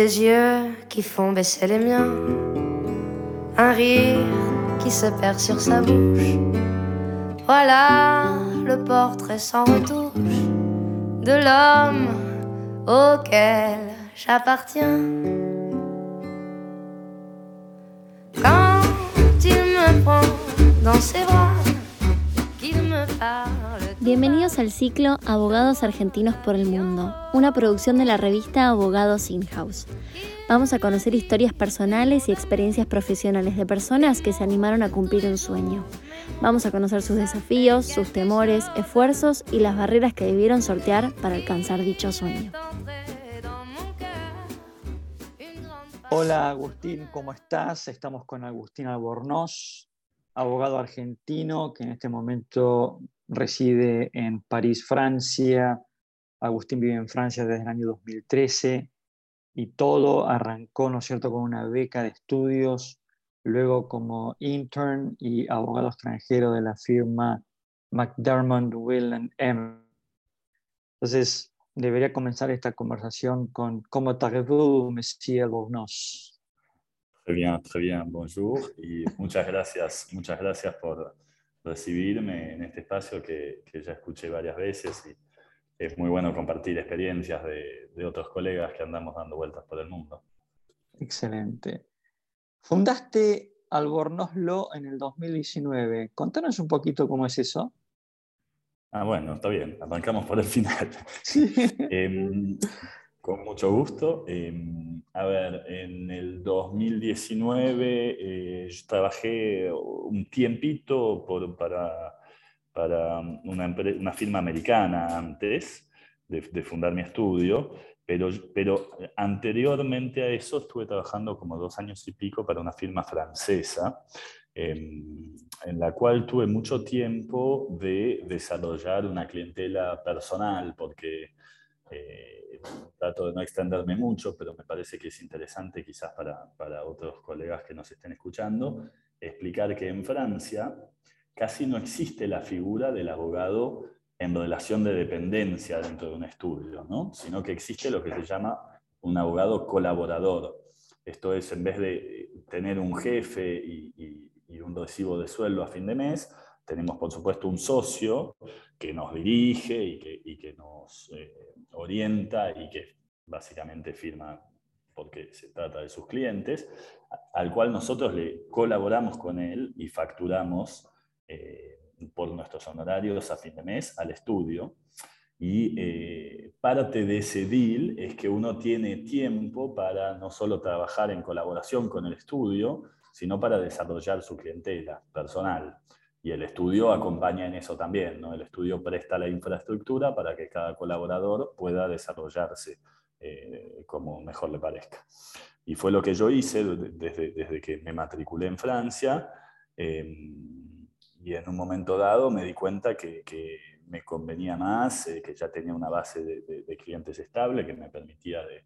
Tes yeux qui font baisser les miens, un rire qui se perd sur sa bouche. Voilà le portrait sans retouche de l'homme auquel j'appartiens. Quand il me prend dans ses bras, qu'il me parle. Bienvenidos al ciclo Abogados Argentinos por el Mundo, una producción de la revista Abogados In-House. Vamos a conocer historias personales y experiencias profesionales de personas que se animaron a cumplir un sueño. Vamos a conocer sus desafíos, sus temores, esfuerzos y las barreras que debieron sortear para alcanzar dicho sueño. Hola Agustín, ¿cómo estás? Estamos con Agustín Albornoz, abogado argentino que en este momento reside en París, Francia. Agustín vive en Francia desde el año 2013 y todo arrancó, ¿no es cierto?, con una beca de estudios, luego como intern y abogado extranjero de la firma McDermott, Will M. Entonces, debería comenzar esta conversación con ¿Cómo allez-vous, Monsieur Albornoz? Très bien, très bien, bonjour y muchas gracias, muchas gracias por recibirme en este espacio que, que, ya escuché varias veces y es muy bueno compartir experiencias de, de, otros colegas que andamos dando vueltas por el mundo. Excelente. Fundaste Albornoz Law en el 2019. Contanos un poquito cómo es eso. Ah, bueno, está bien. Arrancamos por el final. Sí. eh, con mucho gusto. Eh, a ver, en el 2019 eh, yo trabajé un tiempito por, para, para una, una, firma americana antes de, de, fundar mi estudio, pero, pero anteriormente a eso estuve trabajando como dos años y pico para una firma francesa. Eh, en la cual tuve mucho tiempo de desarrollar una clientela personal, porque eh, trato de no extenderme mucho, pero me parece que es interesante quizás para, para otros colegas que nos estén escuchando, explicar que en Francia casi no existe la figura del abogado en relación de dependencia dentro de un estudio, ¿no? sino que existe lo que se llama un abogado colaborador. Esto es, en vez de tener un jefe y, y, y un recibo de sueldo a fin de mes, tenemos por supuesto un socio que nos dirige y que, y que nos eh, orienta y que básicamente firma porque se trata de sus clientes, al cual nosotros le colaboramos con él y facturamos eh, por nuestros honorarios a fin de mes al estudio. Y eh, parte de ese deal es que uno tiene tiempo para no solo trabajar en colaboración con el estudio, sino para desarrollar su clientela personal. Y el estudio acompaña en eso también, ¿no? El estudio presta la infraestructura para que cada colaborador pueda desarrollarse eh, como mejor le parezca. Y fue lo que yo hice desde, desde que me matriculé en Francia. Eh, y en un momento dado me di cuenta que, que me convenía más, eh, que ya tenía una base de, de, de, clientes estable que me permitía de,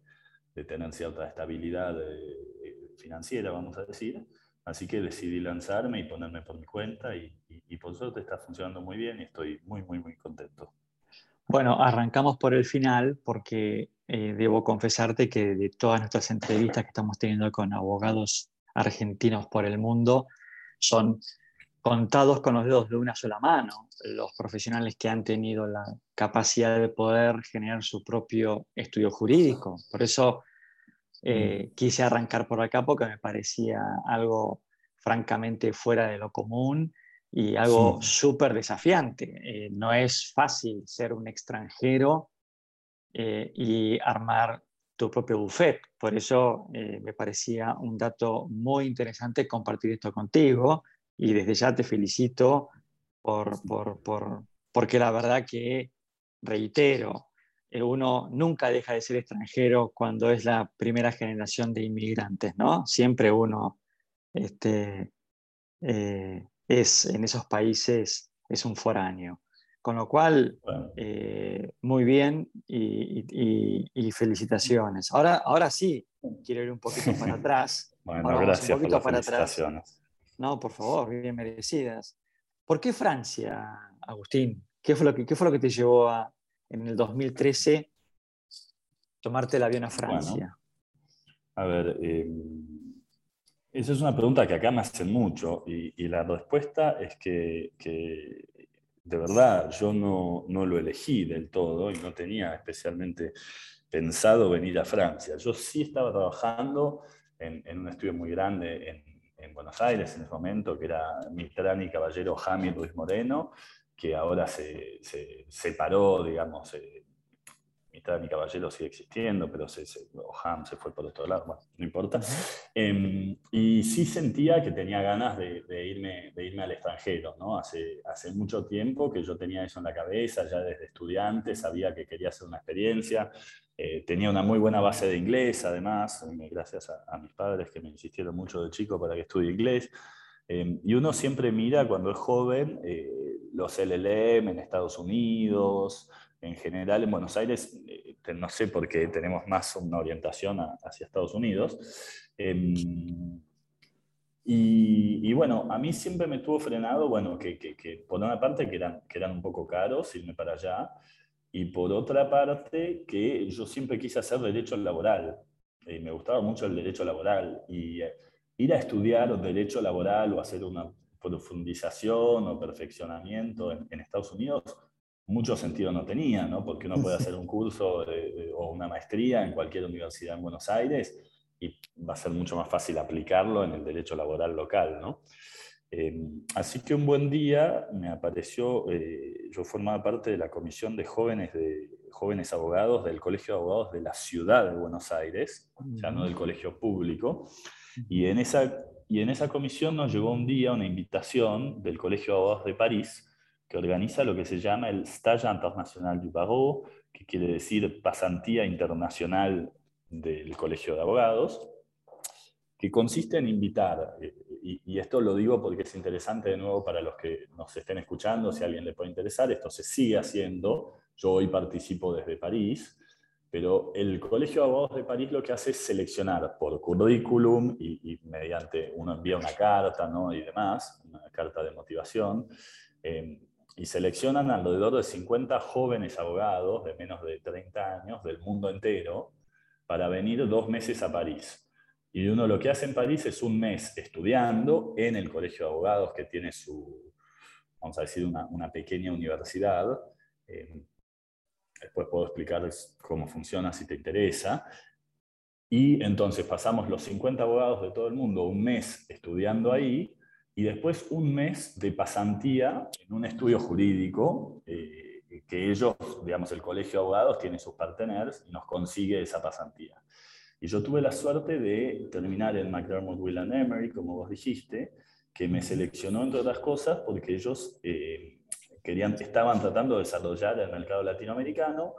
de tener cierta estabilidad eh, financiera, vamos a decir. Así que decidí lanzarme y ponerme por mi cuenta y, y, por suerte está funcionando muy bien y estoy muy, muy, muy contento. Bueno, arrancamos por el final porque eh, debo confesarte que de todas nuestras entrevistas que estamos teniendo con abogados argentinos por el mundo, son contados con los dedos de una sola mano los profesionales que han tenido la capacidad de poder generar su propio estudio jurídico. Por eso eh, quise arrancar por acá porque me parecía algo francamente fuera de lo común y algo súper sí. desafiante. Eh, no es fácil ser un extranjero eh, y armar tu propio buffet. Por eso eh, me parecía un dato muy interesante compartir esto contigo y desde ya te felicito por, por, por, porque la verdad que, reitero, uno nunca deja de ser extranjero cuando es la primera generación de inmigrantes, ¿no? Siempre uno este, eh, es en esos países, es un foráneo. Con lo cual, bueno. eh, muy bien y, y, y, felicitaciones. Ahora, ahora sí, quiero ir un poquito para atrás. bueno, ahora gracias un poquito por las para atrás. No, por favor, bien merecidas. ¿Por qué Francia, Agustín? ¿Qué fue lo que, qué fue lo que te llevó a, en el 2013 tomarte el avión a Francia? A ver, em, esa es una pregunta que acá me hacen mucho y, la respuesta es que, de verdad yo no, no, lo elegí del todo y no tenía especialmente pensado venir a Francia. Yo sí estaba trabajando en, un estudio muy grande en, en, Buenos Aires en ese momento, que era Mitrani Caballero Jami Luis Moreno, que ahora se, se separó, digamos, eh, mitad de mi caballero sigue existiendo, pero se, se, Ham se fue por otro lado, bueno, no importa. Em, y sí sentía que tenía ganas de, irme, de irme al extranjero, ¿no? Hace, hace mucho tiempo que yo tenía eso en la cabeza, ya desde estudiante, sabía que quería hacer una experiencia, eh, tenía una muy buena base de inglés, además, eh, gracias a, mis padres que me insistieron mucho de chico para que estudie inglés. Em, y uno siempre mira cuando es joven eh, los LLM en Estados Unidos, en general en Buenos Aires, eh, no sé por qué tenemos más una orientación hacia Estados Unidos. Em, y, bueno, a mí siempre me tuvo frenado, bueno, que, que, por una parte que eran, que eran un poco caros irme para allá, y por otra parte que yo siempre quise hacer derecho laboral, y me gustaba mucho el derecho laboral, y eh, ir a estudiar derecho laboral o hacer una profundización o perfeccionamiento en, en Estados Unidos mucho sentido no tenía, ¿no? porque uno puede hacer un curso o una maestría en cualquier universidad en Buenos Aires y va a ser mucho más fácil aplicarlo en el derecho laboral local. ¿no? Em, así que un buen día me apareció, eh, yo formaba parte de la comisión de jóvenes, de jóvenes abogados del Colegio de Abogados de la Ciudad de Buenos Aires, ya no del colegio público, y en, esa, y en esa comisión nos llegó un día una invitación del Colegio de Abogados de París que organiza lo que se llama el Stage International du Barreau, que quiere decir pasantía internacional del Colegio de Abogados, que consiste en invitar, eh, y, esto lo digo porque es interesante de nuevo para los que nos estén escuchando, si a alguien le puede interesar, esto se sigue haciendo, yo hoy participo desde París, pero el Colegio de Abogados de París lo que hace es seleccionar por currículum y, mediante uno envía una carta ¿no? y demás, una carta de motivación, eh, y seleccionan alrededor de 50 jóvenes abogados de menos de 30 años del mundo entero para venir dos meses a París. Y uno lo que hace en París es un mes estudiando en el Colegio de Abogados que tiene su, vamos a decir, una, pequeña universidad. Eh, después puedo explicar cómo funciona si te interesa. Y entonces pasamos los 50 abogados de todo el mundo un mes estudiando ahí y después un mes de pasantía en un estudio jurídico eh, que ellos, digamos, el Colegio de Abogados tiene sus parteners y nos consigue esa pasantía. Y yo tuve la suerte de terminar en McDermott, Will and Emery, como vos dijiste, que me seleccionó entre otras cosas porque ellos eh, querían, estaban tratando de desarrollar el mercado latinoamericano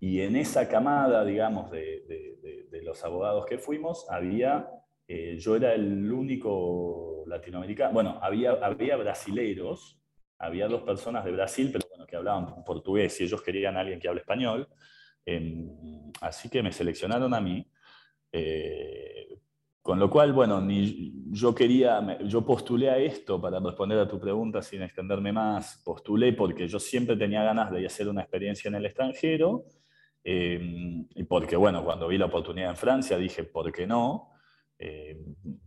y en esa camada, digamos, de, de los abogados que fuimos, había eh, yo era el único latinoamericano, bueno, había, había brasileiros, había dos personas de Brasil, pero bueno, que hablaban portugués y ellos querían a alguien que hable español, em, así que me seleccionaron a mí. Eh, con lo cual, bueno, ni, yo quería, yo postulé a esto para responder a tu pregunta sin extenderme más, postulé porque yo siempre tenía ganas de hacer una experiencia en el extranjero, em, y porque, bueno, cuando vi la oportunidad en Francia dije, ¿por qué no? Eh,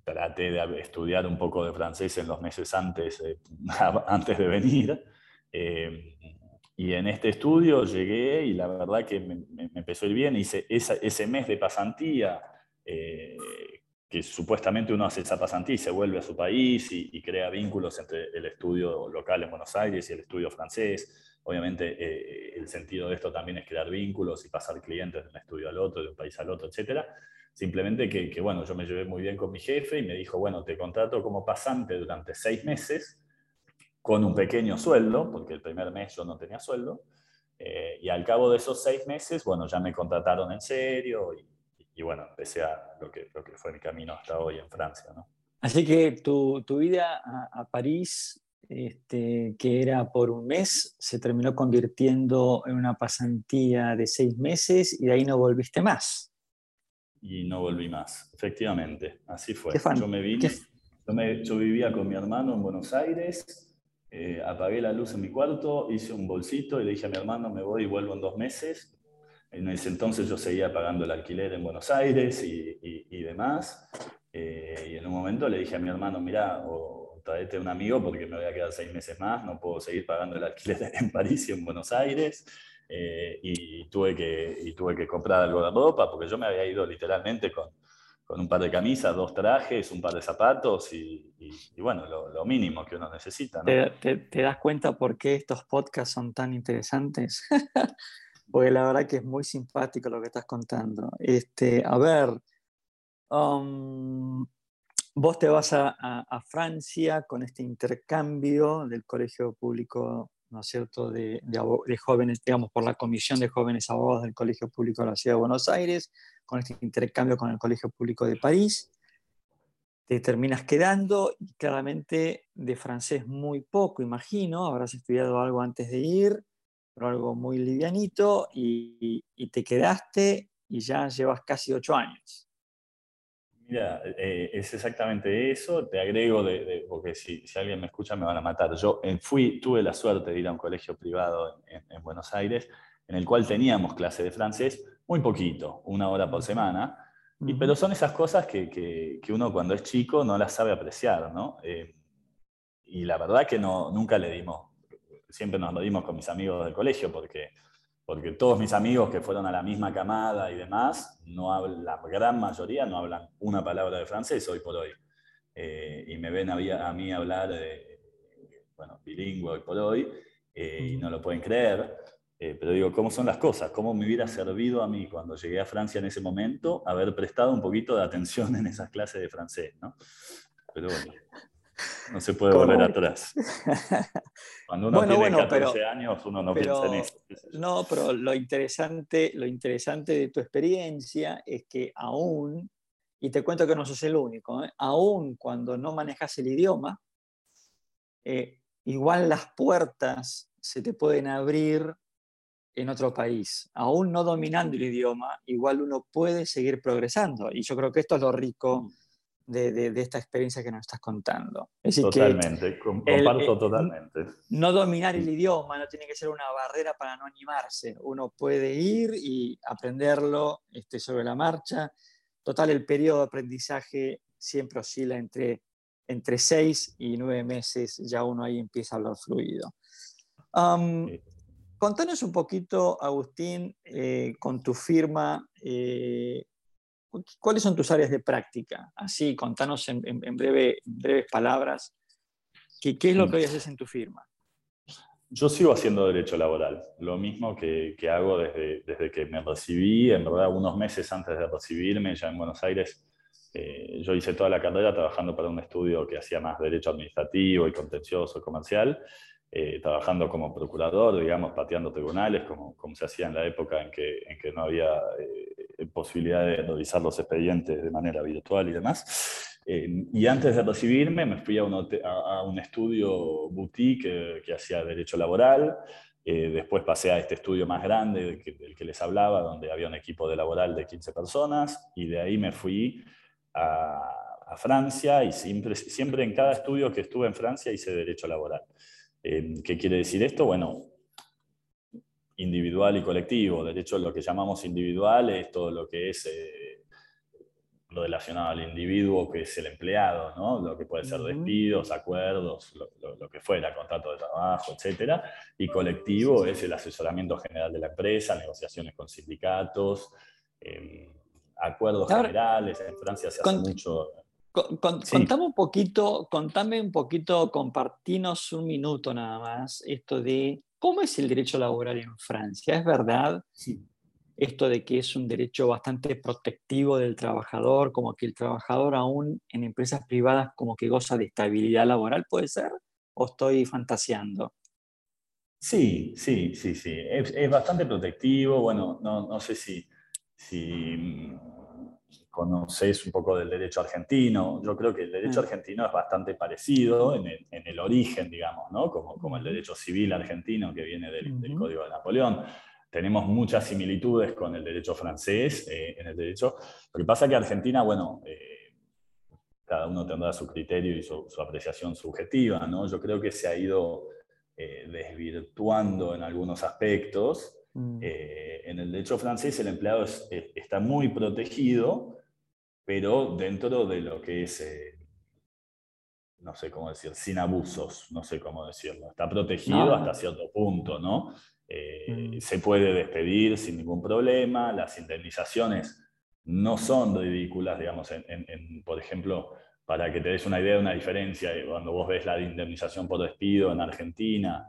traté de estudiar un poco de francés en los meses antes, eh, antes de venir. Eh, y en este estudio llegué y la verdad que me, empezó a ir bien. Hice ese mes de pasantía, que supuestamente uno hace esa pasantía y se vuelve a su país y, crea vínculos entre el estudio local en Buenos Aires y el estudio francés. Obviamente el sentido de esto también es crear vínculos y pasar clientes de un estudio al otro, de un país al otro, etcétera Simplemente que, bueno, yo me llevé muy bien con mi jefe y me dijo, bueno, te contrato como pasante durante seis meses con un pequeño sueldo, porque el primer mes yo no tenía sueldo, eh, y al cabo de esos seis meses, bueno, ya me contrataron en serio y, bueno, empecé a lo que, lo que fue mi camino hasta hoy en Francia, ¿no? Así que tu, tu vida a, París, este, que era por un mes, se terminó convirtiendo en una pasantía de seis meses y de ahí no volviste más y no volví más. Efectivamente, así fue. Yo me vine, yo, vivía con mi hermano en Buenos Aires, eh, apagué la luz en mi cuarto, hice un bolsito y le dije a mi hermano, me voy y vuelvo en dos meses. En ese entonces yo seguía pagando el alquiler en Buenos Aires y, y, demás. Eh, y en un momento le dije a mi hermano, mira, o traete un amigo porque me voy a quedar seis meses más, no puedo seguir pagando el alquiler en París y en Buenos Aires. Eh, y, tuve que, y tuve que comprar algo de ropa porque yo me había ido literalmente con, con un par de camisas, dos trajes, un par de zapatos y, bueno, lo, mínimo que uno necesita. ¿Te, das cuenta por qué estos podcasts son tan interesantes? porque la verdad que es muy simpático lo que estás contando. Este, a ver, um, vos te vas a, Francia con este intercambio del Colegio Público, ¿no es cierto?, de, jóvenes, digamos, por la Comisión de Jóvenes Abogados del Colegio Público de la Ciudad de Buenos Aires, con este intercambio con el Colegio Público de París. Te terminas quedando y claramente de francés muy poco, imagino, habrás estudiado algo antes de ir pero algo muy livianito y, te quedaste y ya llevas casi ocho años. Mira, eh, es exactamente eso. Te agrego, de, porque si, si, alguien me escucha me van a matar. Yo eh, fui, tuve la suerte de ir a un colegio privado en, en, Buenos Aires, en el cual teníamos clase de francés muy poquito, una hora por semana. Y, pero son esas cosas que, que, que, uno cuando es chico no las sabe apreciar, ¿no? Eh, y la verdad que no, nunca le dimos siempre nos lo dimos con mis amigos del colegio, porque, porque todos mis amigos que fueron a la misma camada y demás, no hablan, la gran mayoría no hablan una palabra de francés hoy por hoy. Eh, y me ven a, a mí hablar, bueno, bilingüe hoy por hoy, eh, y no lo pueden creer. Eh, pero digo, ¿cómo son las cosas? ¿Cómo me hubiera servido a mí cuando llegué a Francia en ese momento haber prestado un poquito de atención en esas clases de francés? ¿no? Pero bueno. No se puede volver atrás. Cuando uno tiene 14 años, uno no piensa en eso. No, pero lo interesante, lo interesante de tu experiencia es que aún, y te cuento que no sos el único, ¿eh? aún cuando no manejas el idioma, eh, igual las puertas se te pueden abrir en otro país. Aún no dominando el idioma, igual uno puede seguir progresando. Y yo creo que esto es lo rico mm de, esta experiencia que nos estás contando. totalmente, comparto totalmente. No dominar el idioma no tiene que ser una barrera para no animarse. Uno puede ir y aprenderlo este, sobre la marcha. Total, el periodo de aprendizaje siempre oscila entre, entre seis y nueve meses, ya uno ahí empieza a hablar fluido. Contanos un poquito, Agustín, eh, con tu firma, eh, ¿Cuáles son tus áreas de práctica? Así, contanos en, breve, breves palabras, ¿qué, ¿qué, es lo que hoy haces en tu firma? Yo sigo haciendo derecho laboral, lo mismo que, que, hago desde, desde que me recibí, en verdad unos meses antes de recibirme, ya en Buenos Aires, eh, yo hice toda la carrera trabajando para un estudio que hacía más derecho administrativo y contencioso comercial, eh, trabajando como procurador, digamos, pateando tribunales, como, como se hacía en la época en que, en que no había eh, posibilidad de revisar los expedientes de manera virtual y demás. Eh, y antes de recibirme me fui a un, a, un estudio boutique que hacía derecho laboral, después pasé a este estudio más grande del que, del que, les hablaba, donde había un equipo de laboral de 15 personas, y de ahí me fui a, a Francia y siempre, siempre en cada estudio que estuve en Francia hice derecho laboral. Eh, ¿Qué quiere decir esto? Bueno, individual y colectivo. De hecho, lo que llamamos individual es todo lo que es eh, relacionado al individuo, que es el empleado, ¿no? lo que puede ser despidos, acuerdos, lo, que fuera, contrato de trabajo, etc. Y colectivo es el asesoramiento general de la empresa, negociaciones con sindicatos, em, acuerdos generales. En Francia se hace mucho contame un poquito, contame un poquito, compartinos un minuto nada más, esto de cómo es el derecho laboral en Francia. ¿Es verdad esto de que es un derecho bastante protectivo del trabajador, como que el trabajador aún en empresas privadas como que goza de estabilidad laboral, puede ser? ¿O estoy fantaseando? Sí, sí, sí, sí. Es, es bastante protectivo. Bueno, no, no sé si, si conoces un poco del derecho argentino. Yo creo que el derecho mm. argentino es bastante parecido en el, en el origen, digamos, ¿no? como, como, el derecho civil argentino que viene del, del, Código de Napoleón. Tenemos muchas similitudes con el derecho francés eh, en el derecho. Lo que pasa es que Argentina, bueno, eh, cada uno tendrá su criterio y su, su, apreciación subjetiva, ¿no? Yo creo que se ha ido eh, desvirtuando en algunos aspectos Mm. En el derecho francés el empleado está muy protegido, pero dentro de lo que es, eh, no sé cómo decir, sin abusos, no sé cómo decirlo. Está protegido hasta cierto punto, ¿no? Eh, mm. Se puede despedir sin ningún problema, las indemnizaciones no son ridículas, digamos, por ejemplo, para que te des una idea de una diferencia, cuando vos ves la indemnización por despido en Argentina,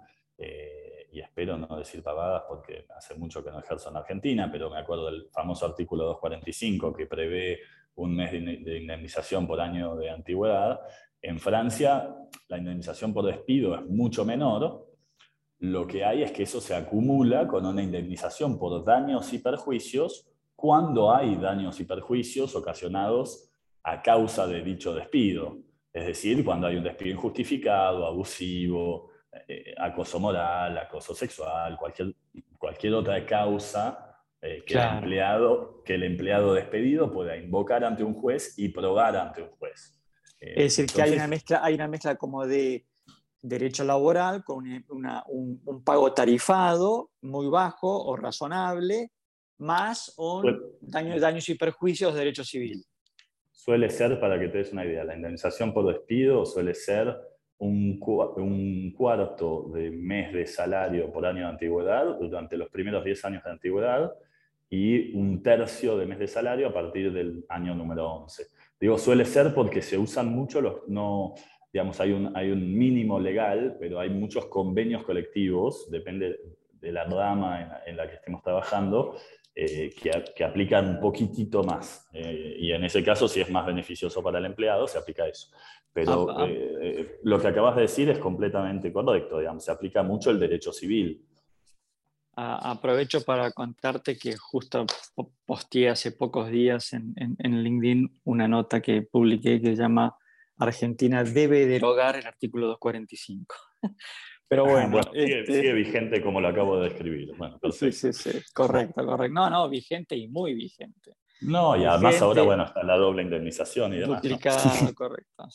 y espero no decir pavadas porque hace mucho que no ejerzo en Argentina, pero me acuerdo del famoso artículo 245 que prevé un mes de indemnización por año de antigüedad. En Francia la indemnización por despido es mucho menor. Lo que hay es que eso se acumula con una indemnización por daños y perjuicios cuando hay daños y perjuicios ocasionados a causa de dicho despido. Es decir, cuando hay un despido injustificado, abusivo, eh, acoso moral, acoso sexual, cualquier, cualquier otra causa eh, que, el empleado, que el empleado despedido pueda invocar ante un juez y probar ante un juez. Eh, es decir, que hay una, mezcla, hay una mezcla como de derecho laboral con un, pago tarifado muy bajo o razonable, más un daño, daños y perjuicios de derecho civil. Suele ser, para que te des una idea, la indemnización por despido suele ser un, cuarto de mes de salario por año de antigüedad durante los primeros 10 años de antigüedad y un tercio de mes de salario a partir del año número 11. Digo, suele ser porque se usan mucho los, no, digamos, hay un, hay un mínimo legal, pero hay muchos convenios colectivos, depende de la rama en la, que estemos trabajando, eh, que, que, aplican un poquitito más. Eh, y en ese caso, si es más beneficioso para el empleado, se aplica eso. Pero ah, ah. Eh, lo que acabas de decir es completamente correcto, digamos, se aplica mucho el derecho civil. Aprovecho para contarte que justo posteé hace pocos días en, en, LinkedIn una nota que publiqué que se llama Argentina debe derogar el artículo 245. Pero bueno, este sigue, vigente como lo acabo de describir. Bueno, sí, sí, sí, correcto, correcto. No, no, vigente y muy vigente. No, y además ahora, bueno, está la doble indemnización y demás. Duplicado, correcto.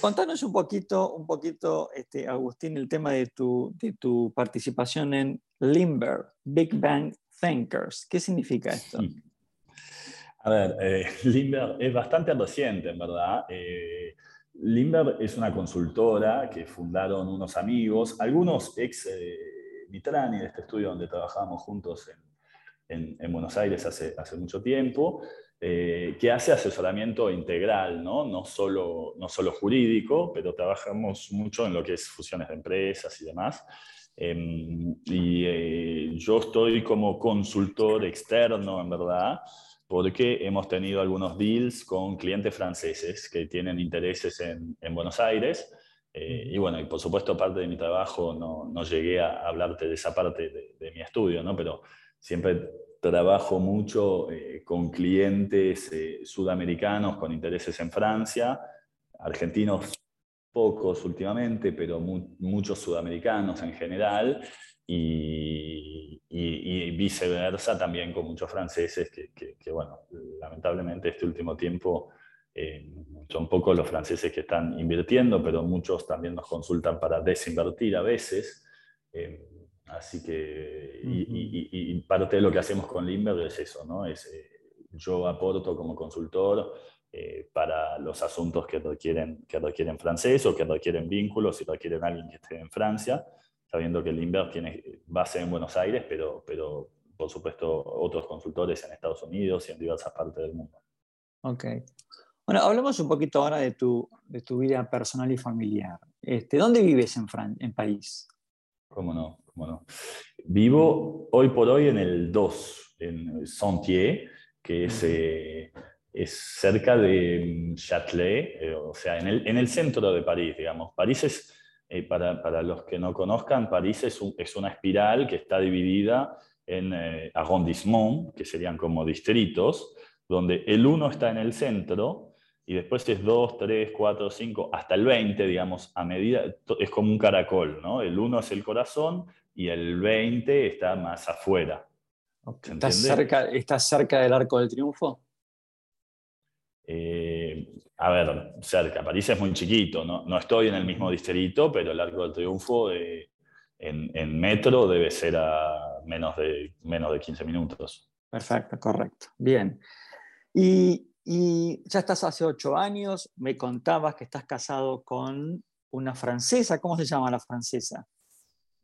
Contanos un poquito, un poquito este, Agustín, el tema de tu, de tu participación en Limber, Big Bang Thinkers. ¿Qué significa esto? A ver, eh, es bastante reciente, en verdad. Eh, Limber es una consultora que fundaron unos amigos, algunos ex eh, Mitrani de este estudio donde trabajamos juntos en en, Buenos Aires hace, hace mucho tiempo, eh, que hace asesoramiento integral, ¿no? No, solo, no solo jurídico, pero trabajamos mucho en lo que es fusiones de empresas y demás. Em, y eh, yo estoy como consultor externo, en verdad, porque hemos tenido algunos deals con clientes franceses que tienen intereses en, en Buenos Aires. Eh, y bueno, y por supuesto parte de mi trabajo no, no llegué a hablarte de esa parte de, de mi estudio, ¿no? pero siempre trabajo mucho eh, con clientes eh, sudamericanos con intereses en Francia, argentinos pocos últimamente, pero muchos sudamericanos en general, y, viceversa también con muchos franceses que, bueno, lamentablemente este último tiempo eh, son pocos los franceses que están invirtiendo, pero muchos también nos consultan para desinvertir a veces. Así que, y, parte de lo que hacemos con Limber es eso, ¿no? Es, eh, yo aporto como consultor eh, para los asuntos que requieren, que requieren francés o que requieren vínculos y requieren alguien que esté en Francia, sabiendo que Limber tiene base en Buenos Aires, pero, pero por supuesto otros consultores en Estados Unidos y en diversas partes del mundo. Ok. Bueno, hablemos un poquito ahora de tu, de tu vida personal y familiar. Este, ¿Dónde vives en, Fran en París? ¿Cómo no? Bueno, vivo hoy por hoy en el 2, en Sentier, que es, eh, es cerca de Châtelet, eh, o sea, en el, en el, centro de París, digamos. París es, eh, para, para, los que no conozcan, París es, es una espiral que está dividida en arrondissements, que serían como distritos, donde el 1 está en el centro y después es 2, 3, 4, 5, hasta el 20, digamos, a medida, es como un caracol, ¿no? El 1 es el corazón, y el 20 está más afuera. ¿Estás cerca, ¿Está cerca del Arco del Triunfo? Eh, a ver, cerca. París es muy chiquito, no, no, estoy en el mismo distrito, pero el Arco del Triunfo eh, en, en, metro debe ser a menos de, menos de 15 minutos. Perfecto, correcto. Bien. Y, ya estás hace ocho años, me contabas que estás casado con una francesa. ¿Cómo se llama la francesa?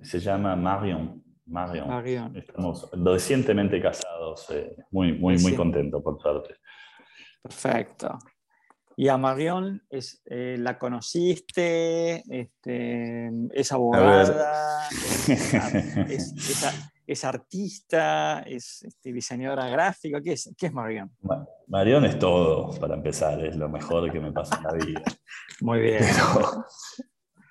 Se llama Marion. Marion. Estamos recientemente casados, eh, muy, muy, muy contentos, por suerte. Perfecto. Y a Marion es, eh, la conociste, este, es abogada, es, artista, es este, diseñadora gráfica. ¿Qué es, qué es Marion? Marion es todo, para empezar, es lo mejor que me pasa en la vida. Muy bien.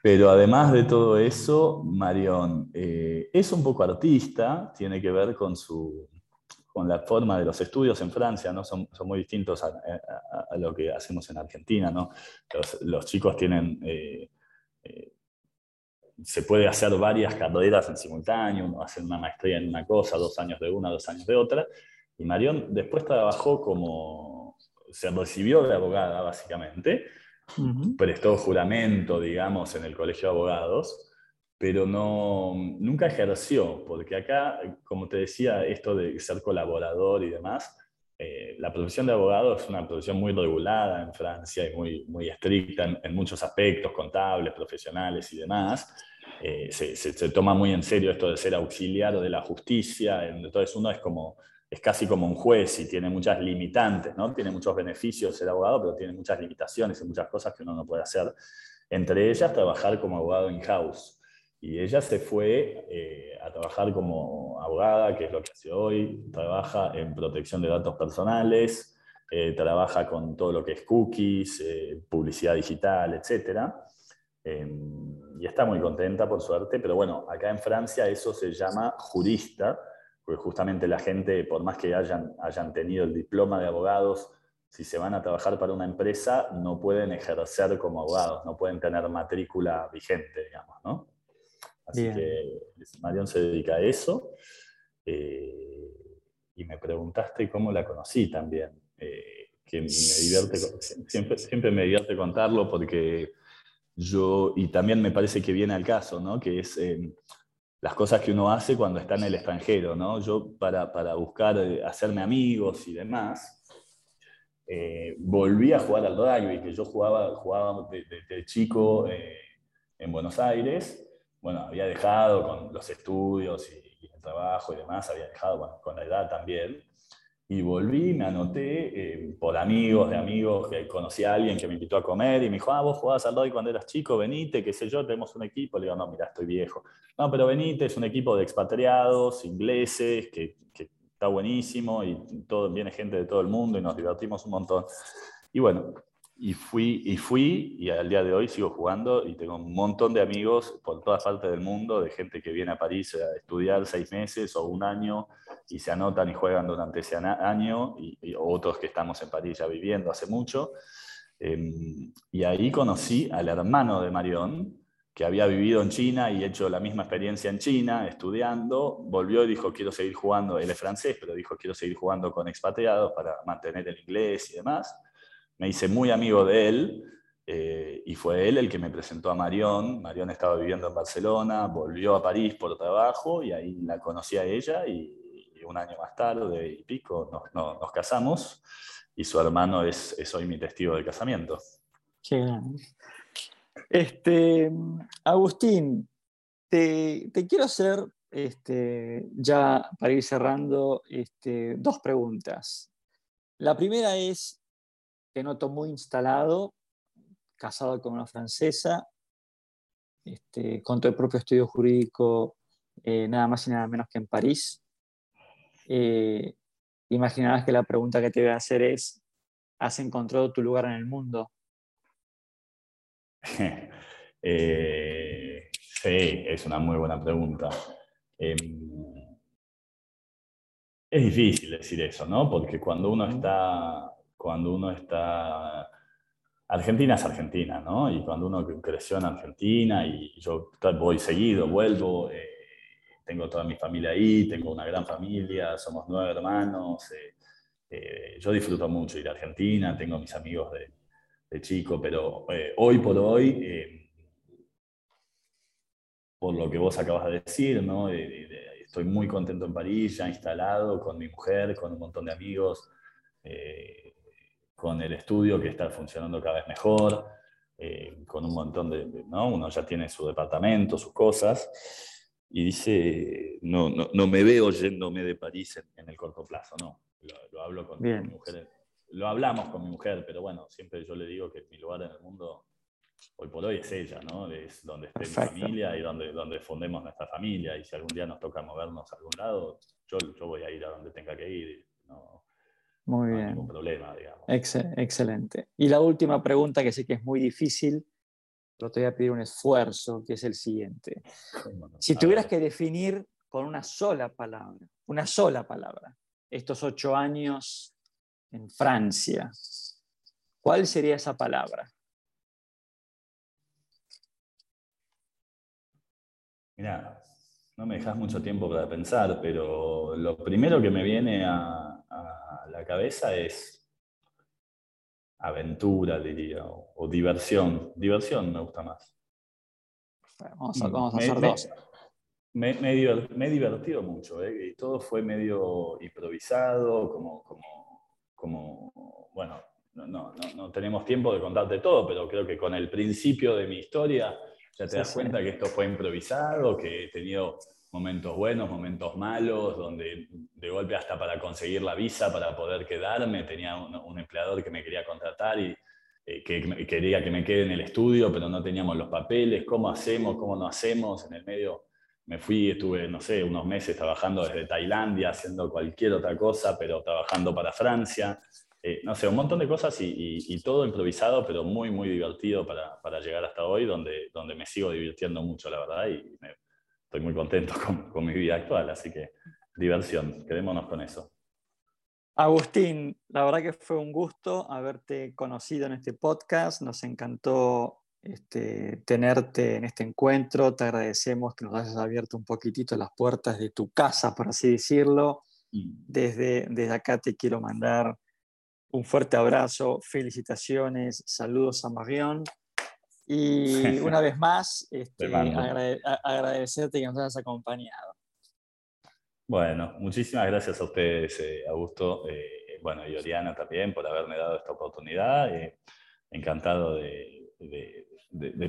Pero, además de todo eso, Marion eh, es un poco artista, tiene que ver con su, con la forma de los estudios en Francia, ¿no? son, son muy distintos a, lo que hacemos en Argentina. ¿no? Los, chicos tienen, eh, eh, se puede hacer varias carreras en simultáneo, uno hace una maestría en una cosa, dos años de una, dos años de otra, y Marión después trabajó como, se recibió de abogada básicamente, prestó juramento, digamos, en el Colegio de Abogados, pero no, nunca ejerció, porque acá, como te decía, esto de ser colaborador y demás, eh, la profesión de abogado es una profesión muy regulada en Francia y muy, muy estricta en, muchos aspectos, contables, profesionales y demás. Eh, se, se, toma muy en serio esto de ser auxiliar de la justicia, entonces uno es como es casi como un juez y tiene muchas limitantes, ¿no? Tiene muchos beneficios ser abogado, pero tiene muchas limitaciones y muchas cosas que uno no puede hacer. Entre ellas, trabajar como abogado in-house. Y ella se fue eh, a trabajar como abogada, que es lo que hace hoy, trabaja en protección de datos personales, eh, trabaja con todo lo que es cookies, eh, publicidad digital, etc. Em, y está muy contenta, por suerte, pero bueno, acá en Francia eso se llama jurista, porque justamente la gente, por más que hayan, hayan tenido el diploma de abogados, si se van a trabajar para una empresa, no pueden ejercer como abogados, no pueden tener matrícula vigente, digamos, ¿no? Así que Marion se dedica a eso. Eh, y me preguntaste cómo la conocí también. Eh, que me divierte, siempre, siempre me divierte contarlo porque yo, y también me parece que viene al caso, ¿no? que es eh, las cosas que uno hace cuando está en el extranjero. ¿no? Yo para, para buscar hacerme amigos y demás, volví a jugar al rugby, que yo jugaba, jugaba de chico en Buenos Aires bueno, había dejado con los estudios y, el trabajo y demás, había dejado con la edad también. Y volví, me anoté eh, por amigos de amigos, que conocí a alguien que me invitó a comer y me dijo, ah, vos jugabas al rugby cuando eras chico, venite, qué sé yo, tenemos un equipo. Le digo, no, mira, estoy viejo. No, pero venite, es un equipo de expatriados, ingleses, que, que está buenísimo y todo, viene gente de todo el mundo y nos divertimos un montón. Y bueno, y fui, y fui, y al día de hoy sigo jugando y tengo un montón de amigos por todas partes del mundo, de gente que viene a París a estudiar seis meses o un año y se anotan y juegan durante ese año, y, otros que estamos en París ya viviendo hace mucho. Em, y ahí conocí al hermano de Marión, que había vivido en China y hecho la misma experiencia en China, estudiando, volvió y dijo, quiero seguir jugando, él es francés, pero dijo, quiero seguir jugando con expatriados para mantener el inglés y demás me hice muy amigo de él eh, y fue él el que me presentó a Marión. Marión estaba viviendo en Barcelona, volvió a París por trabajo y ahí la conocí a ella y, un año más tarde y pico nos, casamos y su hermano es, hoy mi testigo de casamiento. Qué Este, Agustín, te, te quiero hacer, este, ya para ir cerrando, este, dos preguntas. La primera es, te noto muy instalado, casado con una francesa, este, con tu propio estudio jurídico, eh, nada más y nada menos que en París. Eh, imaginarás que la pregunta que te voy a hacer es, ¿has encontrado tu lugar en el mundo? Eh, sí, es una muy buena pregunta. Em, es difícil decir eso, ¿no? Porque cuando uno está cuando uno está... Argentina es Argentina, ¿no? Y cuando uno creció en Argentina y yo voy seguido, vuelvo, eh, tengo toda mi familia ahí, tengo una gran familia, somos nueve hermanos, eh, eh, yo disfruto mucho ir a Argentina, tengo mis amigos de, de chico, pero hoy por hoy, por lo que vos acabas de decir, ¿no? De, estoy muy contento en París, ya instalado con mi mujer, con un montón de amigos, con el estudio que está funcionando cada vez mejor, con un montón de, ¿no? Uno ya tiene su departamento, sus cosas, y dice, no, no, no me veo yéndome de París en, el corto plazo, no. Lo, hablo con mi mujer, lo hablamos con mi mujer, pero bueno, siempre yo le digo que mi lugar en el mundo hoy por hoy es ella, ¿no? Es donde esté mi familia y donde, donde fundemos nuestra familia. Y si algún día nos toca movernos a algún lado, yo, yo voy a ir a donde tenga que ir. No, muy bien. Hay ningún problema, digamos. excelente. Y la última pregunta, que sé que es muy difícil, pero te voy a pedir un esfuerzo, que es el siguiente. Si tuvieras que definir con una sola palabra, una sola palabra, estos ocho años en Francia, ¿cuál sería esa palabra? Mira, no me dejas mucho tiempo para pensar, pero lo primero que me viene a, la cabeza es aventura, diría, o, diversión. Diversión me gusta más. Vamos a, hacer dos. Me, he divertido mucho, ¿eh? y todo fue medio improvisado, como, como, bueno, no, no, no, tenemos tiempo de contarte todo, pero creo que con el principio de mi historia ya te das cuenta que esto fue improvisado, que he tenido momentos buenos, momentos malos, donde de golpe hasta para conseguir la visa, para poder quedarme, tenía un, empleador que me quería contratar y eh, que quería que me quede en el estudio, pero no teníamos los papeles, cómo hacemos, cómo no hacemos, en el medio me fui, estuve, no sé, unos meses trabajando desde Tailandia, haciendo cualquier otra cosa, pero trabajando para Francia. Eh, no sé, un montón de cosas y, todo improvisado, pero muy, muy divertido para, llegar hasta hoy, donde, donde me sigo divirtiendo mucho, la verdad, y estoy muy contento con, con, mi vida actual, así que diversión, quedémonos con eso. Agustín, la verdad que fue un gusto haberte conocido en este podcast, nos encantó este, tenerte en este encuentro, te agradecemos que nos hayas abierto un poquitito las puertas de tu casa, por así decirlo. Mm. Desde, desde acá te quiero mandar un fuerte abrazo, felicitaciones, saludos a Marion. Y una vez más, este, agradecerte que nos hayas acompañado. Bueno, muchísimas gracias a ustedes, eh, Augusto, eh, bueno, y Oriana también por haberme dado esta oportunidad. Eh, encantado de,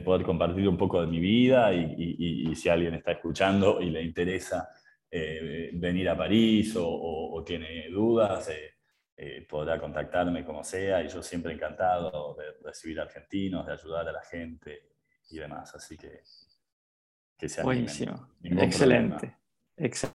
poder compartir un poco de mi vida y, si alguien está escuchando y le interesa venir a París o tiene dudas, eh, podrá contactarme como sea y yo siempre encantado de recibir argentinos, de ayudar a la gente y demás. Así que que se Buenísimo. Excelente. Excelente.